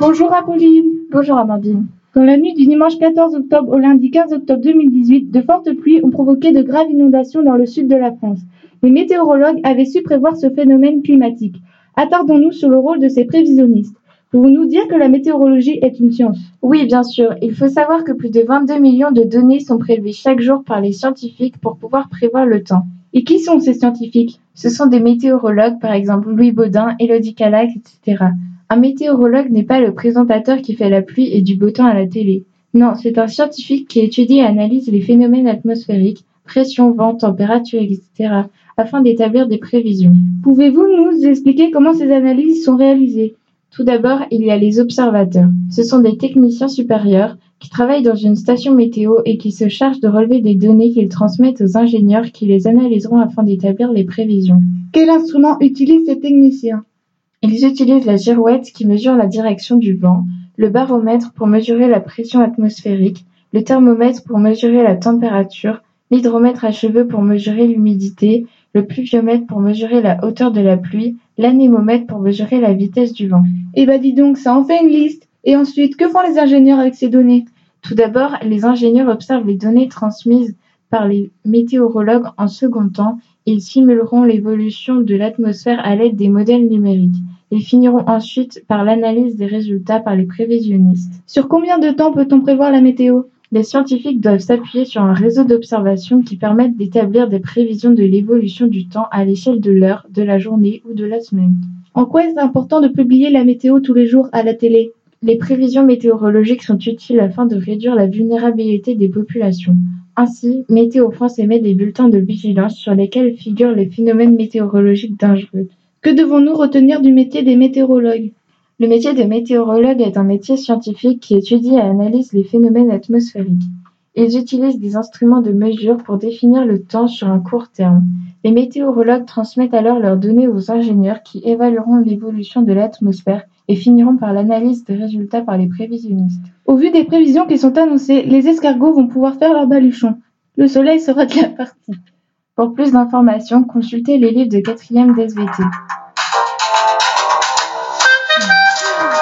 Bonjour Apolline. Bonjour Amandine. Dans la nuit du dimanche 14 octobre au lundi 15 octobre 2018, de fortes pluies ont provoqué de graves inondations dans le sud de la France. Les météorologues avaient su prévoir ce phénomène climatique. Attardons-nous sur le rôle de ces prévisionnistes. Pouvez-vous nous dire que la météorologie est une science? Oui, bien sûr. Il faut savoir que plus de 22 millions de données sont prélevées chaque jour par les scientifiques pour pouvoir prévoir le temps. Et qui sont ces scientifiques? Ce sont des météorologues, par exemple Louis Baudin, Elodie Calac, etc. Un météorologue n'est pas le présentateur qui fait la pluie et du beau temps à la télé. Non, c'est un scientifique qui étudie et analyse les phénomènes atmosphériques, pression, vent, température, etc., afin d'établir des prévisions. Pouvez-vous nous expliquer comment ces analyses sont réalisées? Tout d'abord, il y a les observateurs. Ce sont des techniciens supérieurs qui travaillent dans une station météo et qui se chargent de relever des données qu'ils transmettent aux ingénieurs qui les analyseront afin d'établir les prévisions. Quel instrument utilisent ces techniciens? Ils utilisent la girouette qui mesure la direction du vent, le baromètre pour mesurer la pression atmosphérique, le thermomètre pour mesurer la température, l'hydromètre à cheveux pour mesurer l'humidité, le pluviomètre pour mesurer la hauteur de la pluie, l'anémomètre pour mesurer la vitesse du vent. Eh ben dis donc, ça en fait une liste. Et ensuite, que font les ingénieurs avec ces données? Tout d'abord, les ingénieurs observent les données transmises par les météorologues en second temps. Ils simuleront l'évolution de l'atmosphère à l'aide des modèles numériques. Ils finiront ensuite par l'analyse des résultats par les prévisionnistes. Sur combien de temps peut-on prévoir la météo? Les scientifiques doivent s'appuyer sur un réseau d'observations qui permettent d'établir des prévisions de l'évolution du temps à l'échelle de l'heure, de la journée ou de la semaine. En quoi est-ce important de publier la météo tous les jours à la télé? Les prévisions météorologiques sont utiles afin de réduire la vulnérabilité des populations. Ainsi, Météo France émet des bulletins de vigilance sur lesquels figurent les phénomènes météorologiques dangereux. Que devons-nous retenir du métier des météorologues? Le métier de météorologue est un métier scientifique qui étudie et analyse les phénomènes atmosphériques. Ils utilisent des instruments de mesure pour définir le temps sur un court terme. Les météorologues transmettent alors leurs données aux ingénieurs qui évalueront l'évolution de l'atmosphère et finiront par l'analyse des résultats par les prévisionnistes. Au vu des prévisions qui sont annoncées, les escargots vont pouvoir faire leur baluchon. Le soleil sera de la partie. Pour plus d'informations, consultez les livres de quatrième d'SVT. Mm-hmm.